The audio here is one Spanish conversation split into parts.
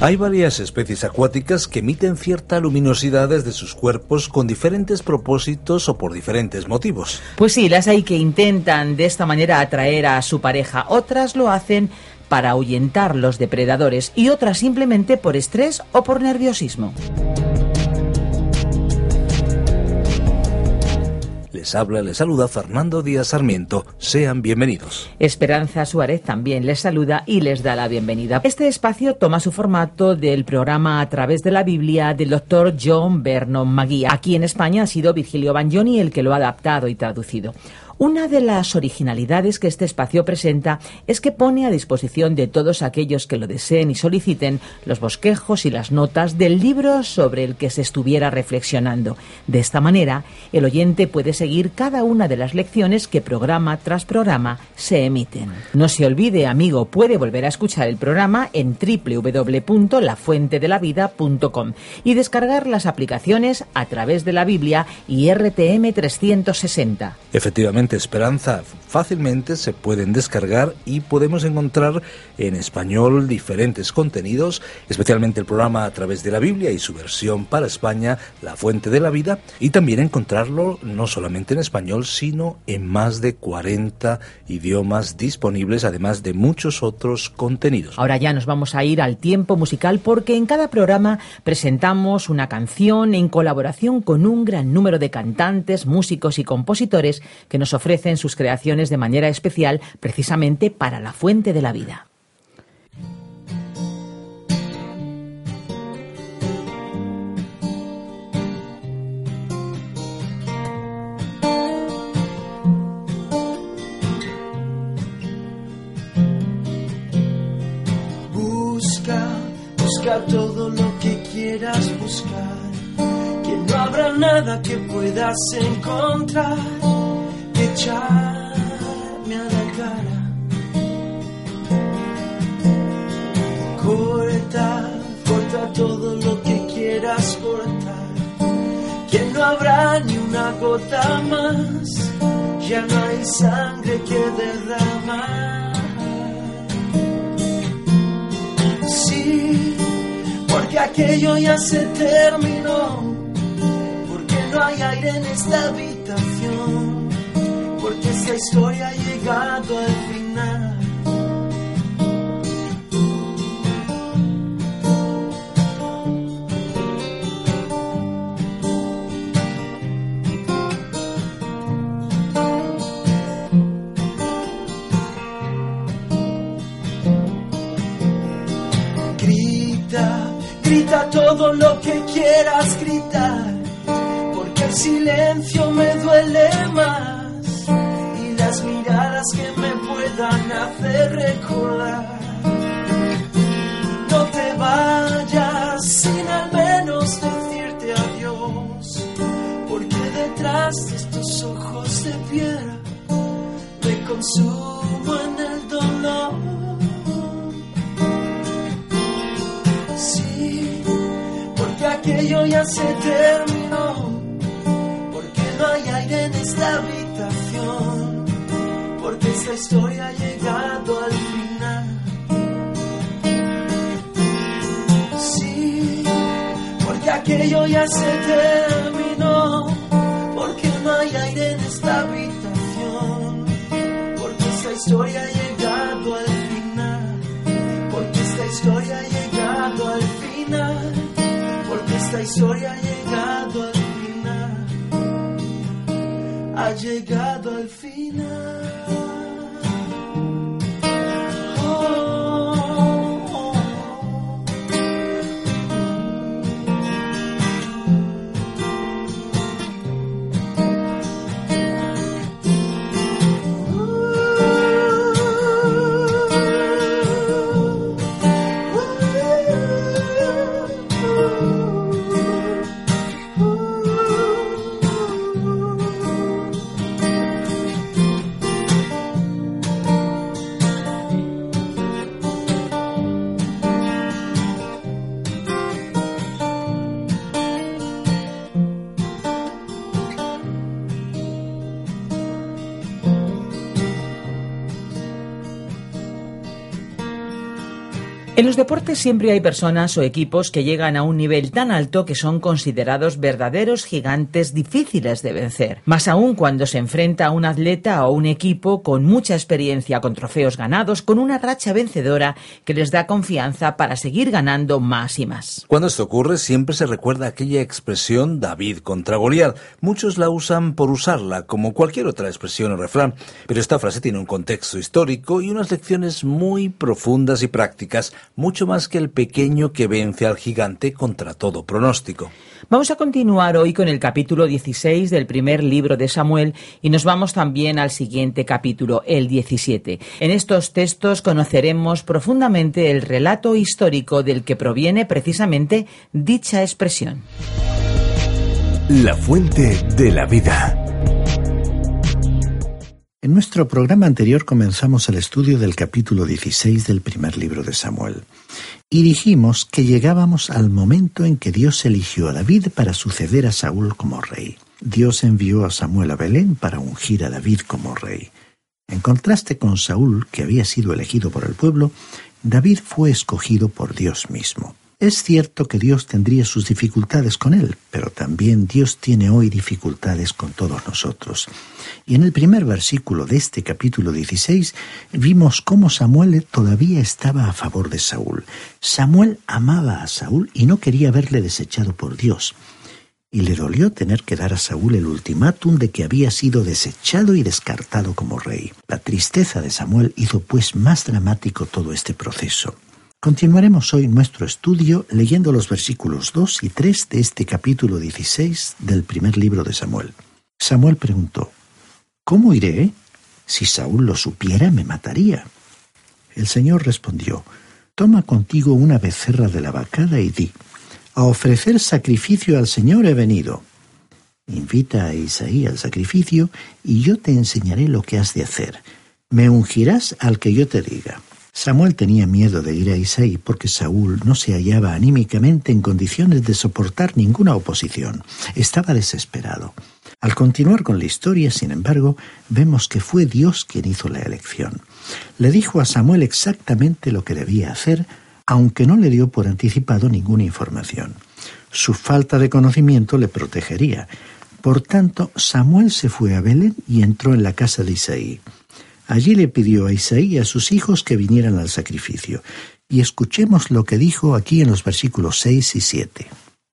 Hay varias especies acuáticas que emiten cierta luminosidad desde sus cuerpos con diferentes propósitos o por diferentes motivos. Pues sí, las hay que intentan de esta manera atraer a su pareja, otras lo hacen para ahuyentar los depredadores y otras simplemente por estrés o por nerviosismo. Les habla, les saluda Fernando Díaz Sarmiento. Sean bienvenidos. Esperanza Suárez también les saluda y les da la bienvenida. Este espacio toma su formato del programa A través de la Biblia del doctor John Vernon Magui. Aquí en España ha sido Virgilio Bagnoni el que lo ha adaptado y traducido. Una de las originalidades que este espacio presenta es que pone a disposición de todos aquellos que lo deseen y soliciten los bosquejos y las notas del libro sobre el que se estuviera reflexionando. De esta manera, el oyente puede seguir cada una de las lecciones que programa tras programa se emiten. No se olvide, amigo, puede volver a escuchar el programa en www.lafuentedelavida.com y descargar las aplicaciones a través de la Biblia y RTM 360. Efectivamente, Esperanza fácilmente se pueden descargar y podemos encontrar en español diferentes contenidos, especialmente el programa a través de la Biblia y su versión para España, La Fuente de la Vida, y también encontrarlo no solamente en español, sino en más de 40 idiomas disponibles, además de muchos otros contenidos. Ahora ya nos vamos a ir al tiempo musical porque en cada programa presentamos una canción en colaboración con un gran número de cantantes, músicos y compositores que nos sus creaciones de manera especial precisamente para la fuente de la vida. Busca, busca todo lo que quieras buscar, que no habrá nada que puedas encontrar echarme a la cara. Corta, corta todo lo que quieras cortar. Que no habrá ni una gota más. Ya no hay sangre que derramar. Sí, porque aquello ya se terminó. Porque no hay aire en esta porque esta historia ha llegado al final. Grita, grita todo lo que quieras gritar, porque el silencio me duele más que me puedan hacer recordar. No te vayas sin al menos decirte adiós, porque detrás de estos ojos de piedra me consumo en el dolor. Sí, porque aquello ya se terminó, porque no hay aire en esta habitación porque esta historia ha llegado al final. Sí, porque aquello ya se terminó, porque no hay aire en esta habitación, porque esta historia ha llegado al final, porque esta historia ha llegado al final, porque esta historia ha llegado al final, ha llegado al final. En los deportes siempre hay personas o equipos que llegan a un nivel tan alto que son considerados verdaderos gigantes difíciles de vencer. Más aún cuando se enfrenta a un atleta o un equipo con mucha experiencia, con trofeos ganados, con una racha vencedora que les da confianza para seguir ganando más y más. Cuando esto ocurre siempre se recuerda aquella expresión David contra Goliat. Muchos la usan por usarla, como cualquier otra expresión o refrán, pero esta frase tiene un contexto histórico y unas lecciones muy profundas y prácticas mucho más que el pequeño que vence al gigante contra todo pronóstico. Vamos a continuar hoy con el capítulo 16 del primer libro de Samuel y nos vamos también al siguiente capítulo, el 17. En estos textos conoceremos profundamente el relato histórico del que proviene precisamente dicha expresión. La fuente de la vida. En nuestro programa anterior comenzamos el estudio del capítulo 16 del primer libro de Samuel y dijimos que llegábamos al momento en que Dios eligió a David para suceder a Saúl como rey. Dios envió a Samuel a Belén para ungir a David como rey. En contraste con Saúl, que había sido elegido por el pueblo, David fue escogido por Dios mismo. Es cierto que Dios tendría sus dificultades con él, pero también Dios tiene hoy dificultades con todos nosotros. Y en el primer versículo de este capítulo 16 vimos cómo Samuel todavía estaba a favor de Saúl. Samuel amaba a Saúl y no quería verle desechado por Dios. Y le dolió tener que dar a Saúl el ultimátum de que había sido desechado y descartado como rey. La tristeza de Samuel hizo pues más dramático todo este proceso. Continuaremos hoy nuestro estudio leyendo los versículos 2 y 3 de este capítulo 16 del primer libro de Samuel. Samuel preguntó, ¿Cómo iré? Si Saúl lo supiera, me mataría. El Señor respondió, Toma contigo una becerra de la vacada y di, A ofrecer sacrificio al Señor he venido. Invita a Isaí al sacrificio y yo te enseñaré lo que has de hacer. Me ungirás al que yo te diga. Samuel tenía miedo de ir a Isaí porque Saúl no se hallaba anímicamente en condiciones de soportar ninguna oposición. Estaba desesperado. Al continuar con la historia, sin embargo, vemos que fue Dios quien hizo la elección. Le dijo a Samuel exactamente lo que debía hacer, aunque no le dio por anticipado ninguna información. Su falta de conocimiento le protegería. Por tanto, Samuel se fue a Belén y entró en la casa de Isaí. Allí le pidió a Isaí y a sus hijos que vinieran al sacrificio. Y escuchemos lo que dijo aquí en los versículos 6 y 7.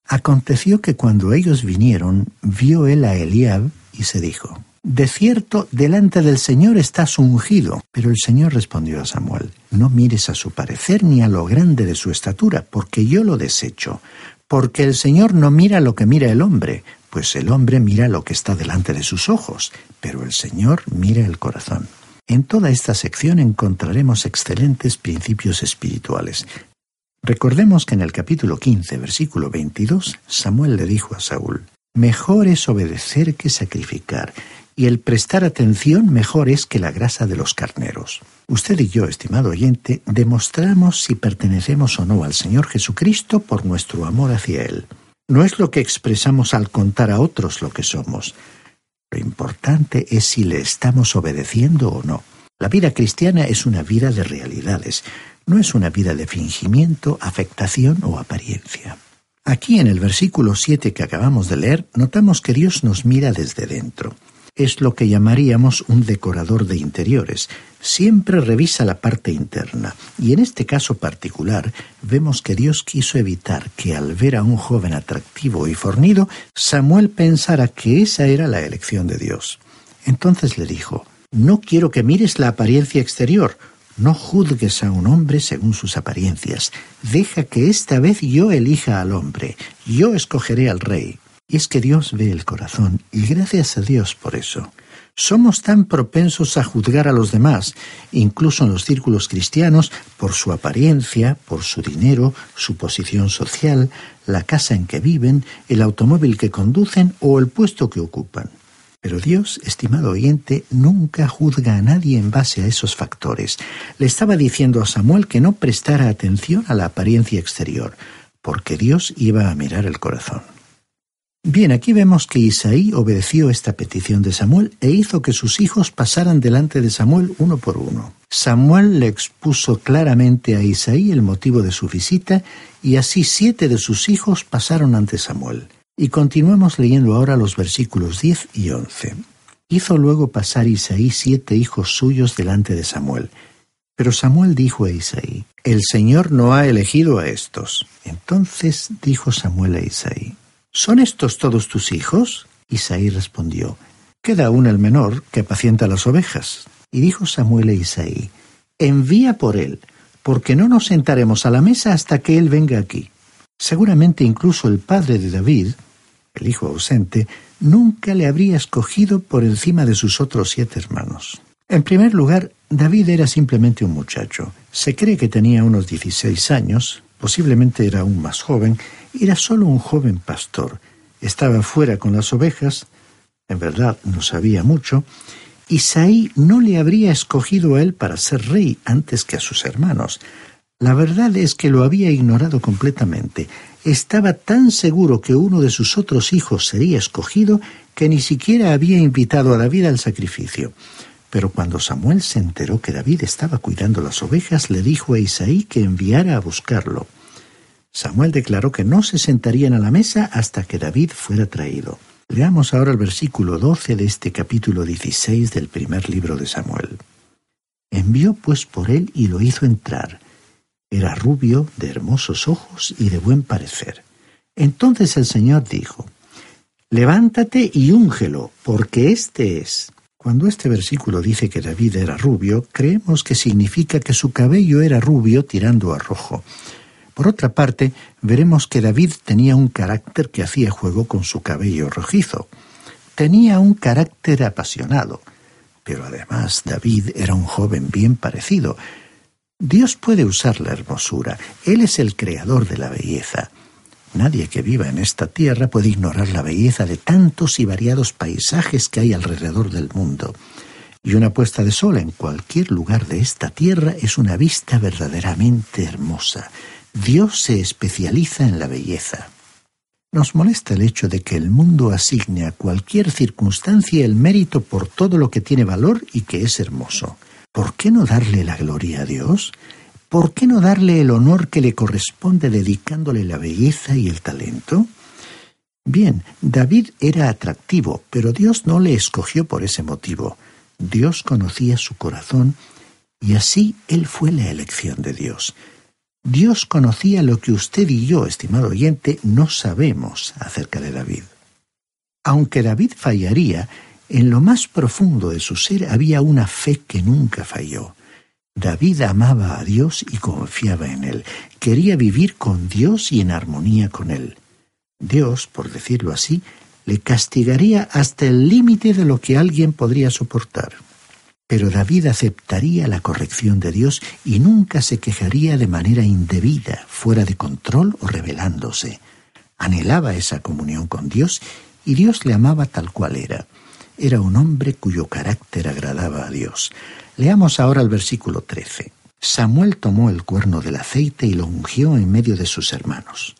Aconteció que cuando ellos vinieron, vio él a Eliab y se dijo, De cierto, delante del Señor estás ungido. Pero el Señor respondió a Samuel, No mires a su parecer ni a lo grande de su estatura, porque yo lo desecho. Porque el Señor no mira lo que mira el hombre, pues el hombre mira lo que está delante de sus ojos, pero el Señor mira el corazón. En toda esta sección encontraremos excelentes principios espirituales. Recordemos que en el capítulo 15, versículo 22, Samuel le dijo a Saúl, Mejor es obedecer que sacrificar, y el prestar atención mejor es que la grasa de los carneros. Usted y yo, estimado oyente, demostramos si pertenecemos o no al Señor Jesucristo por nuestro amor hacia Él. No es lo que expresamos al contar a otros lo que somos, lo importante es si le estamos obedeciendo o no. La vida cristiana es una vida de realidades, no es una vida de fingimiento, afectación o apariencia. Aquí en el versículo 7 que acabamos de leer, notamos que Dios nos mira desde dentro es lo que llamaríamos un decorador de interiores. Siempre revisa la parte interna. Y en este caso particular vemos que Dios quiso evitar que al ver a un joven atractivo y fornido, Samuel pensara que esa era la elección de Dios. Entonces le dijo, No quiero que mires la apariencia exterior, no juzgues a un hombre según sus apariencias. Deja que esta vez yo elija al hombre. Yo escogeré al rey. Y es que Dios ve el corazón, y gracias a Dios por eso. Somos tan propensos a juzgar a los demás, incluso en los círculos cristianos, por su apariencia, por su dinero, su posición social, la casa en que viven, el automóvil que conducen o el puesto que ocupan. Pero Dios, estimado oyente, nunca juzga a nadie en base a esos factores. Le estaba diciendo a Samuel que no prestara atención a la apariencia exterior, porque Dios iba a mirar el corazón. Bien, aquí vemos que Isaí obedeció esta petición de Samuel e hizo que sus hijos pasaran delante de Samuel uno por uno. Samuel le expuso claramente a Isaí el motivo de su visita y así siete de sus hijos pasaron ante Samuel. Y continuemos leyendo ahora los versículos 10 y 11. Hizo luego pasar Isaí siete hijos suyos delante de Samuel. Pero Samuel dijo a Isaí, El Señor no ha elegido a estos. Entonces dijo Samuel a Isaí, ¿Son estos todos tus hijos? Isaí respondió, Queda aún el menor que apacienta las ovejas. Y dijo Samuel a Isaí, Envía por él, porque no nos sentaremos a la mesa hasta que él venga aquí. Seguramente incluso el padre de David, el hijo ausente, nunca le habría escogido por encima de sus otros siete hermanos. En primer lugar, David era simplemente un muchacho. Se cree que tenía unos 16 años, posiblemente era aún más joven, era solo un joven pastor. Estaba fuera con las ovejas, en verdad no sabía mucho, Isaí no le habría escogido a él para ser rey antes que a sus hermanos. La verdad es que lo había ignorado completamente. Estaba tan seguro que uno de sus otros hijos sería escogido que ni siquiera había invitado a David al sacrificio. Pero cuando Samuel se enteró que David estaba cuidando las ovejas, le dijo a Isaí que enviara a buscarlo. Samuel declaró que no se sentarían a la mesa hasta que David fuera traído. Leamos ahora el versículo 12 de este capítulo 16 del primer libro de Samuel. Envió pues por él y lo hizo entrar. Era rubio, de hermosos ojos y de buen parecer. Entonces el Señor dijo, Levántate y úngelo, porque éste es. Cuando este versículo dice que David era rubio, creemos que significa que su cabello era rubio tirando a rojo. Por otra parte, veremos que David tenía un carácter que hacía juego con su cabello rojizo. Tenía un carácter apasionado, pero además David era un joven bien parecido. Dios puede usar la hermosura, Él es el creador de la belleza. Nadie que viva en esta tierra puede ignorar la belleza de tantos y variados paisajes que hay alrededor del mundo. Y una puesta de sol en cualquier lugar de esta tierra es una vista verdaderamente hermosa. Dios se especializa en la belleza. Nos molesta el hecho de que el mundo asigne a cualquier circunstancia el mérito por todo lo que tiene valor y que es hermoso. ¿Por qué no darle la gloria a Dios? ¿Por qué no darle el honor que le corresponde dedicándole la belleza y el talento? Bien, David era atractivo, pero Dios no le escogió por ese motivo. Dios conocía su corazón y así él fue la elección de Dios. Dios conocía lo que usted y yo, estimado oyente, no sabemos acerca de David. Aunque David fallaría, en lo más profundo de su ser había una fe que nunca falló. David amaba a Dios y confiaba en Él. Quería vivir con Dios y en armonía con Él. Dios, por decirlo así, le castigaría hasta el límite de lo que alguien podría soportar. Pero David aceptaría la corrección de Dios y nunca se quejaría de manera indebida, fuera de control o rebelándose. Anhelaba esa comunión con Dios y Dios le amaba tal cual era. Era un hombre cuyo carácter agradaba a Dios. Leamos ahora el versículo 13. Samuel tomó el cuerno del aceite y lo ungió en medio de sus hermanos.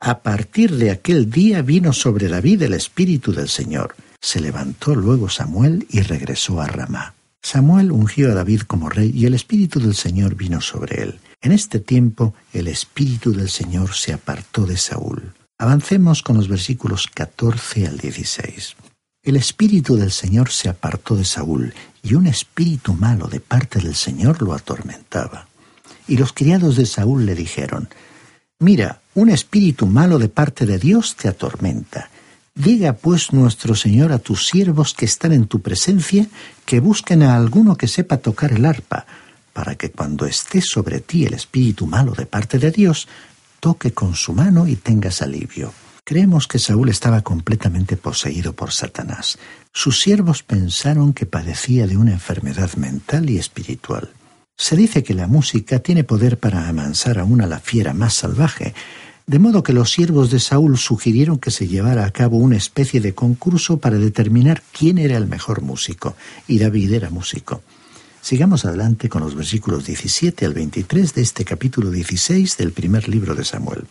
A partir de aquel día vino sobre David el Espíritu del Señor. Se levantó luego Samuel y regresó a Ramá. Samuel ungió a David como rey y el Espíritu del Señor vino sobre él. En este tiempo el Espíritu del Señor se apartó de Saúl. Avancemos con los versículos 14 al 16. El Espíritu del Señor se apartó de Saúl y un espíritu malo de parte del Señor lo atormentaba. Y los criados de Saúl le dijeron, Mira, un espíritu malo de parte de Dios te atormenta. Diga pues nuestro Señor a tus siervos que están en tu presencia, que busquen a alguno que sepa tocar el arpa, para que cuando esté sobre ti el espíritu malo de parte de Dios, toque con su mano y tengas alivio. Creemos que Saúl estaba completamente poseído por Satanás. Sus siervos pensaron que padecía de una enfermedad mental y espiritual. Se dice que la música tiene poder para amansar aún a la fiera más salvaje, de modo que los siervos de Saúl sugirieron que se llevara a cabo una especie de concurso para determinar quién era el mejor músico, y David era músico. Sigamos adelante con los versículos 17 al 23 de este capítulo 16 del primer libro de Samuel.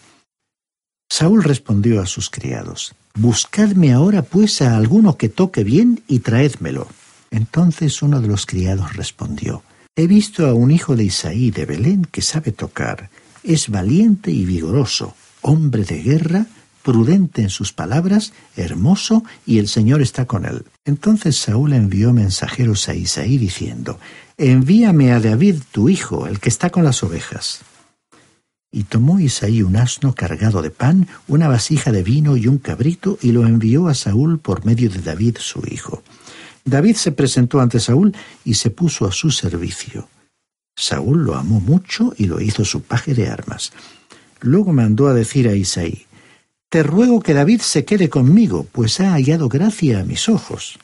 Saúl respondió a sus criados, Buscadme ahora pues a alguno que toque bien y traédmelo. Entonces uno de los criados respondió, He visto a un hijo de Isaí de Belén que sabe tocar, es valiente y vigoroso, hombre de guerra, prudente en sus palabras, hermoso, y el Señor está con él. Entonces Saúl envió mensajeros a Isaí diciendo, Envíame a David tu hijo, el que está con las ovejas. Y tomó Isaí un asno cargado de pan, una vasija de vino y un cabrito, y lo envió a Saúl por medio de David su hijo. David se presentó ante Saúl y se puso a su servicio. Saúl lo amó mucho y lo hizo su paje de armas. Luego mandó a decir a Isaí, Te ruego que David se quede conmigo, pues ha hallado gracia a mis ojos.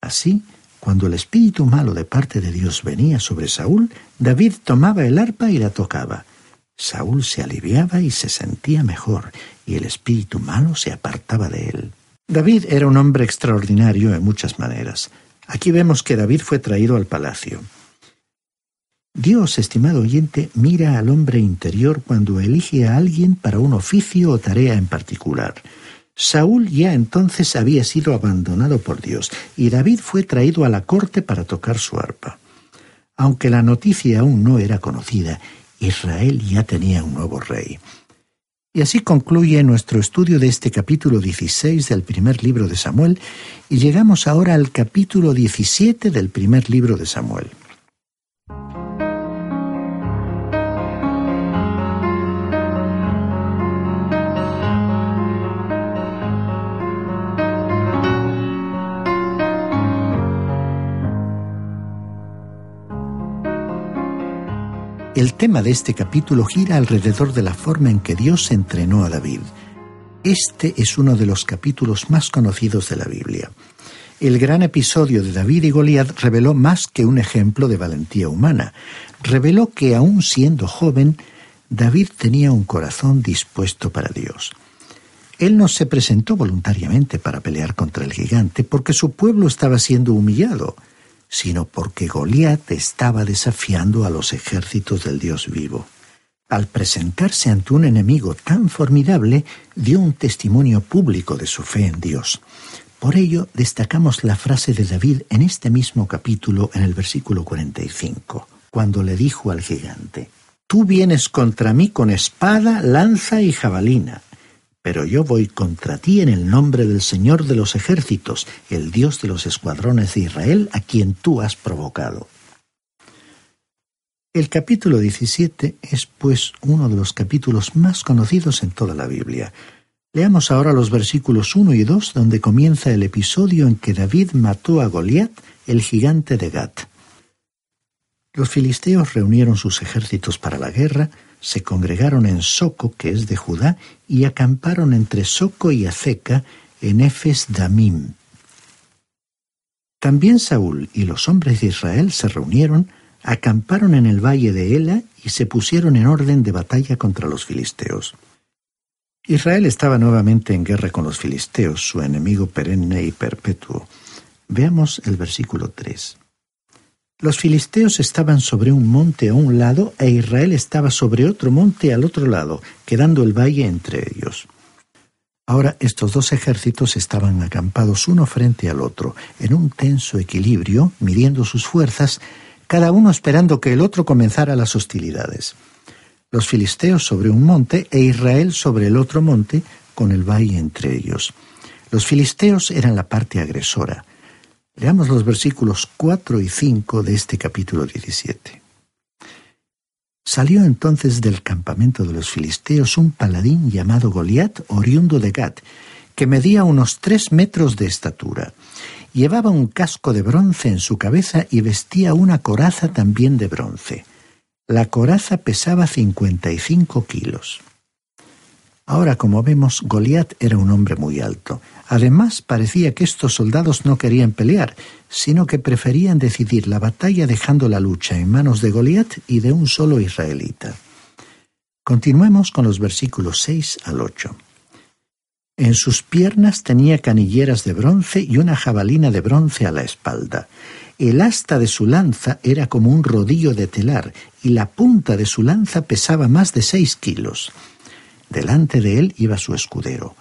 Así, cuando el espíritu malo de parte de Dios venía sobre Saúl, David tomaba el arpa y la tocaba. Saúl se aliviaba y se sentía mejor, y el espíritu malo se apartaba de él. David era un hombre extraordinario en muchas maneras. Aquí vemos que David fue traído al palacio. Dios, estimado oyente, mira al hombre interior cuando elige a alguien para un oficio o tarea en particular. Saúl ya entonces había sido abandonado por Dios y David fue traído a la corte para tocar su arpa. Aunque la noticia aún no era conocida, Israel ya tenía un nuevo rey. Y así concluye nuestro estudio de este capítulo 16 del primer libro de Samuel y llegamos ahora al capítulo 17 del primer libro de Samuel. El tema de este capítulo gira alrededor de la forma en que Dios entrenó a David. Este es uno de los capítulos más conocidos de la Biblia. El gran episodio de David y Goliat reveló más que un ejemplo de valentía humana. Reveló que aun siendo joven, David tenía un corazón dispuesto para Dios. Él no se presentó voluntariamente para pelear contra el gigante porque su pueblo estaba siendo humillado sino porque Goliat estaba desafiando a los ejércitos del Dios vivo. Al presentarse ante un enemigo tan formidable, dio un testimonio público de su fe en Dios. Por ello, destacamos la frase de David en este mismo capítulo, en el versículo 45, cuando le dijo al gigante, Tú vienes contra mí con espada, lanza y jabalina, pero yo voy contra ti en el nombre del Señor de los ejércitos, el Dios de los escuadrones de Israel, a quien tú has provocado. El capítulo 17 es pues uno de los capítulos más conocidos en toda la Biblia. Leamos ahora los versículos 1 y 2 donde comienza el episodio en que David mató a Goliat, el gigante de Gat. Los filisteos reunieron sus ejércitos para la guerra, se congregaron en Soco, que es de Judá, y acamparon entre Soco y Azeca en Efes Damim. También Saúl y los hombres de Israel se reunieron, acamparon en el valle de Ela y se pusieron en orden de batalla contra los filisteos. Israel estaba nuevamente en guerra con los filisteos, su enemigo perenne y perpetuo. Veamos el versículo 3. Los filisteos estaban sobre un monte a un lado e Israel estaba sobre otro monte al otro lado, quedando el valle entre ellos. Ahora estos dos ejércitos estaban acampados uno frente al otro, en un tenso equilibrio, midiendo sus fuerzas, cada uno esperando que el otro comenzara las hostilidades. Los filisteos sobre un monte e Israel sobre el otro monte, con el valle entre ellos. Los filisteos eran la parte agresora, Leamos los versículos 4 y 5 de este capítulo 17. Salió entonces del campamento de los filisteos un paladín llamado Goliat, oriundo de Gat, que medía unos tres metros de estatura. Llevaba un casco de bronce en su cabeza y vestía una coraza también de bronce. La coraza pesaba cincuenta y cinco kilos. Ahora, como vemos, Goliat era un hombre muy alto. Además, parecía que estos soldados no querían pelear, sino que preferían decidir la batalla dejando la lucha en manos de Goliat y de un solo israelita. Continuemos con los versículos 6 al 8. En sus piernas tenía canilleras de bronce y una jabalina de bronce a la espalda. El asta de su lanza era como un rodillo de telar y la punta de su lanza pesaba más de seis kilos. Delante de él iba su escudero.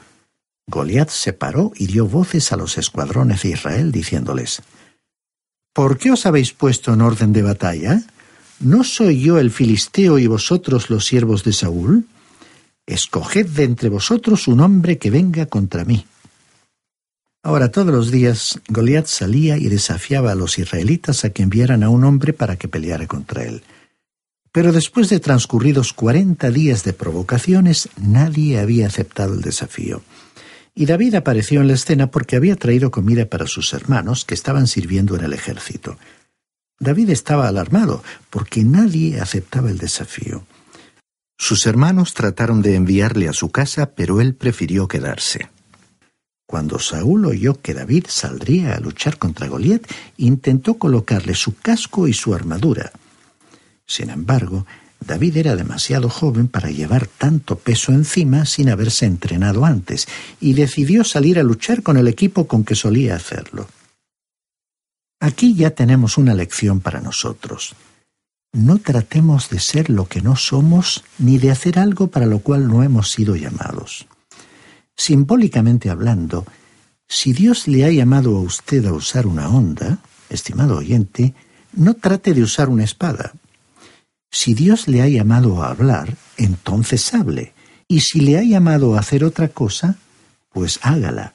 Goliat se paró y dio voces a los escuadrones de Israel, diciéndoles, ¿Por qué os habéis puesto en orden de batalla? ¿No soy yo el filisteo y vosotros los siervos de Saúl? Escoged de entre vosotros un hombre que venga contra mí. Ahora todos los días Goliat salía y desafiaba a los israelitas a que enviaran a un hombre para que peleara contra él. Pero después de transcurridos cuarenta días de provocaciones, nadie había aceptado el desafío. Y David apareció en la escena porque había traído comida para sus hermanos que estaban sirviendo en el ejército. David estaba alarmado porque nadie aceptaba el desafío. Sus hermanos trataron de enviarle a su casa, pero él prefirió quedarse. Cuando Saúl oyó que David saldría a luchar contra Goliat, intentó colocarle su casco y su armadura. Sin embargo, David era demasiado joven para llevar tanto peso encima sin haberse entrenado antes, y decidió salir a luchar con el equipo con que solía hacerlo. Aquí ya tenemos una lección para nosotros. No tratemos de ser lo que no somos ni de hacer algo para lo cual no hemos sido llamados. Simbólicamente hablando, si Dios le ha llamado a usted a usar una onda, estimado oyente, no trate de usar una espada, si Dios le ha llamado a hablar, entonces hable. Y si le ha llamado a hacer otra cosa, pues hágala.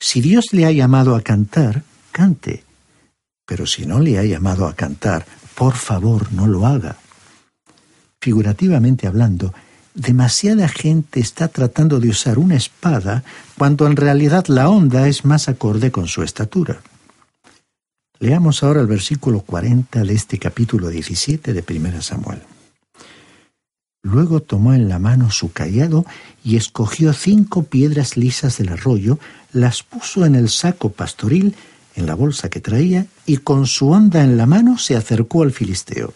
Si Dios le ha llamado a cantar, cante. Pero si no le ha llamado a cantar, por favor no lo haga. Figurativamente hablando, demasiada gente está tratando de usar una espada cuando en realidad la onda es más acorde con su estatura. Leamos ahora el versículo 40 de este capítulo 17 de 1 Samuel. Luego tomó en la mano su callado y escogió cinco piedras lisas del arroyo, las puso en el saco pastoril, en la bolsa que traía, y con su onda en la mano se acercó al filisteo.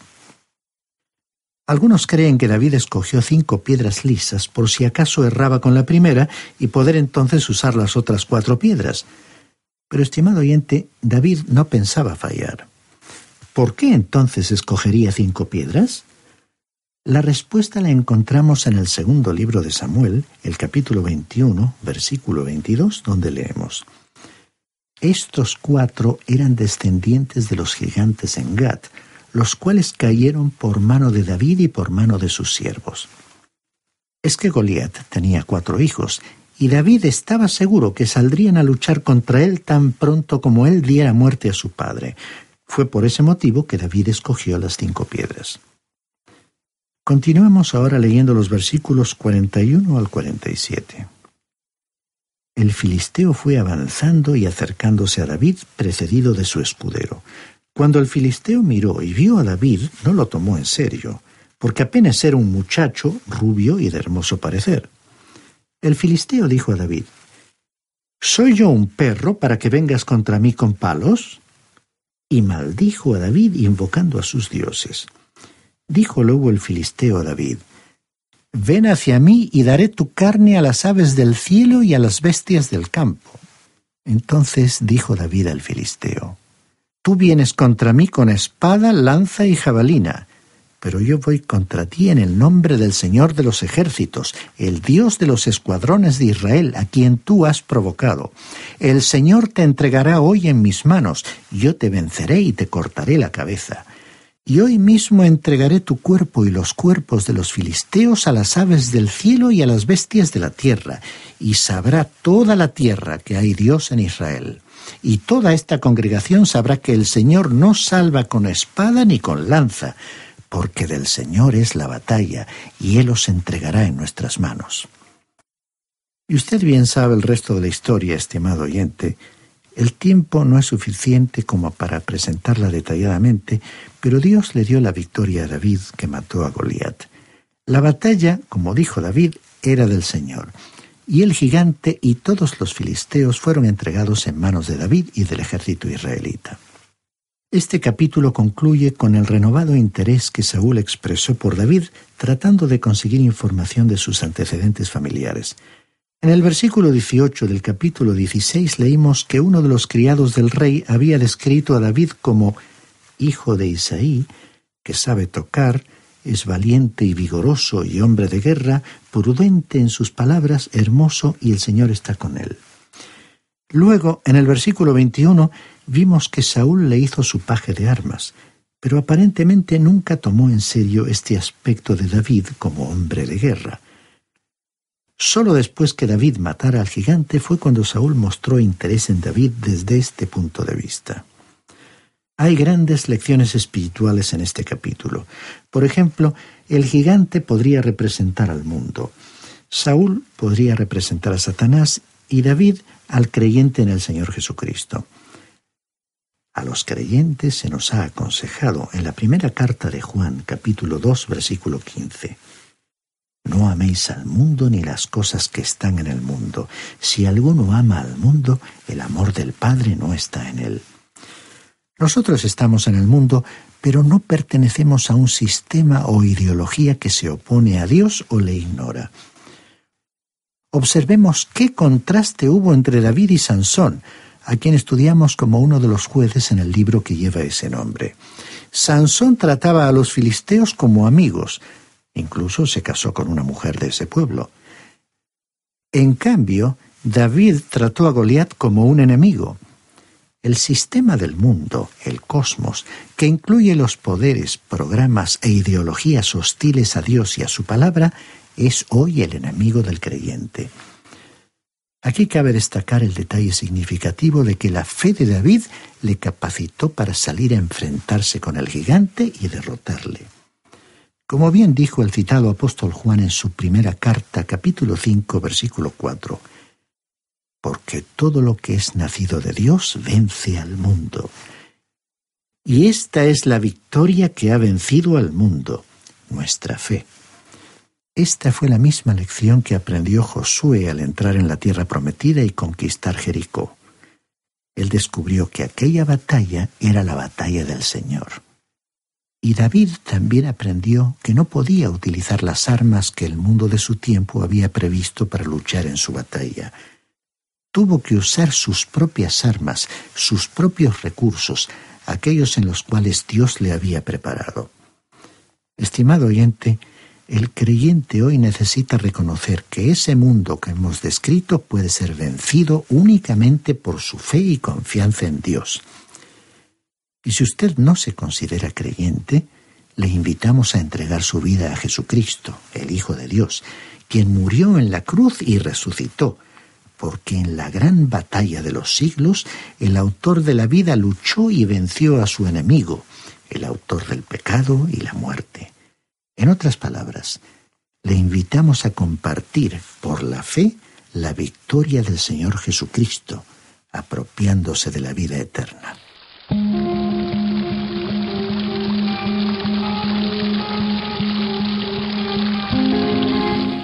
Algunos creen que David escogió cinco piedras lisas por si acaso erraba con la primera y poder entonces usar las otras cuatro piedras. Pero, estimado oyente, David no pensaba fallar. ¿Por qué entonces escogería cinco piedras? La respuesta la encontramos en el segundo libro de Samuel, el capítulo 21, versículo 22, donde leemos. Estos cuatro eran descendientes de los gigantes en Gad, los cuales cayeron por mano de David y por mano de sus siervos. Es que Goliat tenía cuatro hijos, y David estaba seguro que saldrían a luchar contra él tan pronto como él diera muerte a su padre. Fue por ese motivo que David escogió las cinco piedras. Continuamos ahora leyendo los versículos 41 al 47. El filisteo fue avanzando y acercándose a David, precedido de su escudero. Cuando el filisteo miró y vio a David, no lo tomó en serio, porque apenas era un muchacho rubio y de hermoso parecer. El filisteo dijo a David, ¿Soy yo un perro para que vengas contra mí con palos? Y maldijo a David invocando a sus dioses. Dijo luego el filisteo a David, Ven hacia mí y daré tu carne a las aves del cielo y a las bestias del campo. Entonces dijo David al filisteo, Tú vienes contra mí con espada, lanza y jabalina, pero yo voy contra ti en el nombre del Señor de los ejércitos, el Dios de los escuadrones de Israel, a quien tú has provocado. El Señor te entregará hoy en mis manos, yo te venceré y te cortaré la cabeza. Y hoy mismo entregaré tu cuerpo y los cuerpos de los filisteos a las aves del cielo y a las bestias de la tierra, y sabrá toda la tierra que hay Dios en Israel. Y toda esta congregación sabrá que el Señor no salva con espada ni con lanza, porque del Señor es la batalla, y Él os entregará en nuestras manos. Y usted bien sabe el resto de la historia, estimado oyente. El tiempo no es suficiente como para presentarla detalladamente, pero Dios le dio la victoria a David que mató a Goliat. La batalla, como dijo David, era del Señor, y el gigante y todos los filisteos fueron entregados en manos de David y del ejército israelita. Este capítulo concluye con el renovado interés que Saúl expresó por David tratando de conseguir información de sus antecedentes familiares. En el versículo 18 del capítulo 16 leímos que uno de los criados del rey había descrito a David como hijo de Isaí, que sabe tocar, Es valiente y vigoroso y hombre de guerra, prudente en sus palabras, hermoso y el Señor está con él. Luego, en el versículo 21, vimos que Saúl le hizo su paje de armas, pero aparentemente nunca tomó en serio este aspecto de David como hombre de guerra. Solo después que David matara al gigante fue cuando Saúl mostró interés en David desde este punto de vista. Hay grandes lecciones espirituales en este capítulo. Por ejemplo, el gigante podría representar al mundo, Saúl podría representar a Satanás y David al creyente en el Señor Jesucristo. A los creyentes se nos ha aconsejado en la primera carta de Juan, capítulo 2, versículo 15. No améis al mundo ni las cosas que están en el mundo. Si alguno ama al mundo, el amor del Padre no está en él. Nosotros estamos en el mundo, pero no pertenecemos a un sistema o ideología que se opone a Dios o le ignora. Observemos qué contraste hubo entre David y Sansón, a quien estudiamos como uno de los jueces en el libro que lleva ese nombre. Sansón trataba a los filisteos como amigos, incluso se casó con una mujer de ese pueblo. En cambio, David trató a Goliat como un enemigo. El sistema del mundo, el cosmos, que incluye los poderes, programas e ideologías hostiles a Dios y a su palabra, es hoy el enemigo del creyente. Aquí cabe destacar el detalle significativo de que la fe de David le capacitó para salir a enfrentarse con el gigante y derrotarle. Como bien dijo el citado apóstol Juan en su primera carta, capítulo 5, versículo 4, porque todo lo que es nacido de Dios vence al mundo. Y esta es la victoria que ha vencido al mundo, nuestra fe. Esta fue la misma lección que aprendió Josué al entrar en la tierra prometida y conquistar Jericó. Él descubrió que aquella batalla era la batalla del Señor. Y David también aprendió que no podía utilizar las armas que el mundo de su tiempo había previsto para luchar en su batalla, tuvo que usar sus propias armas, sus propios recursos, aquellos en los cuales Dios le había preparado. Estimado oyente, el creyente hoy necesita reconocer que ese mundo que hemos descrito puede ser vencido únicamente por su fe y confianza en Dios. Y si usted no se considera creyente, le invitamos a entregar su vida a Jesucristo, el Hijo de Dios, quien murió en la cruz y resucitó, porque en la gran batalla de los siglos el autor de la vida luchó y venció a su enemigo, el autor del pecado y la muerte. En otras palabras, le invitamos a compartir por la fe la victoria del Señor Jesucristo, apropiándose de la vida eterna.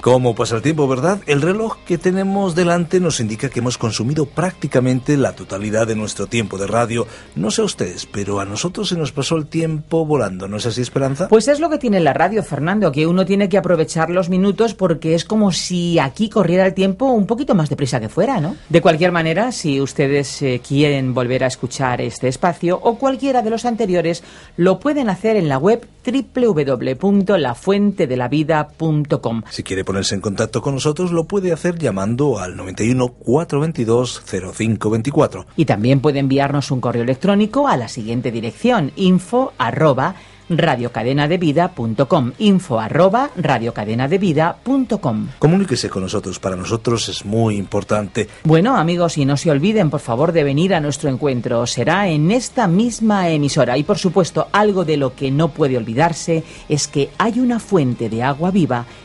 ¿Cómo pasa el tiempo, verdad? El reloj que tenemos delante nos indica que hemos consumido prácticamente la totalidad de nuestro tiempo de radio. No sé a ustedes, pero a nosotros se nos pasó el tiempo volando, ¿no es así, Esperanza? Pues es lo que tiene la radio, Fernando, que uno tiene que aprovechar los minutos porque es como si aquí corriera el tiempo un poquito más deprisa que fuera, ¿no? De cualquier manera, si ustedes eh, quieren volver a escuchar este espacio o cualquiera de los anteriores, lo pueden hacer en la web www.lafuentedelavida.com. Si quiere ponerse en contacto con nosotros, lo puede hacer llamando al 91 422 0524. Y también puede enviarnos un correo electrónico a la siguiente dirección info arroba radiocadenadevida.com info arroba radiocadenadevida.com Comuníquese con nosotros, para nosotros es muy importante. Bueno, amigos, y no se olviden, por favor, de venir a nuestro encuentro. Será en esta misma emisora. Y, por supuesto, algo de lo que no puede olvidarse es que hay una fuente de agua viva